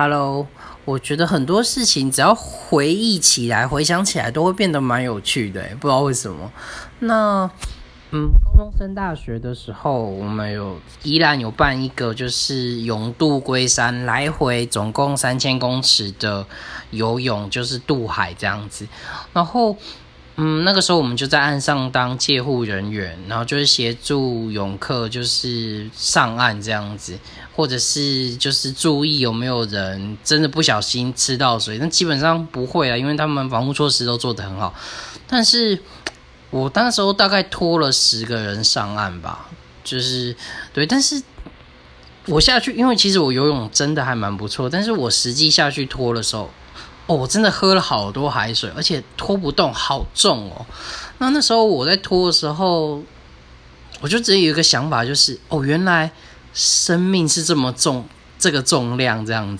Hello，我觉得很多事情只要回忆起来、回想起来，都会变得蛮有趣的，不知道为什么。那，嗯，高中升大学的时候，我们有依然有办一个，就是勇渡龟山，来回总共三千公尺的游泳，就是渡海这样子。然后。嗯，那个时候我们就在岸上当借护人员，然后就是协助泳客就是上岸这样子，或者是就是注意有没有人真的不小心吃到水，那基本上不会啊，因为他们防护措施都做得很好。但是我那时候大概拖了十个人上岸吧，就是对，但是我下去，因为其实我游泳真的还蛮不错，但是我实际下去拖的时候。哦，我真的喝了好多海水，而且拖不动，好重哦。那那时候我在拖的时候，我就只有一个想法，就是哦，原来生命是这么重，这个重量这样子。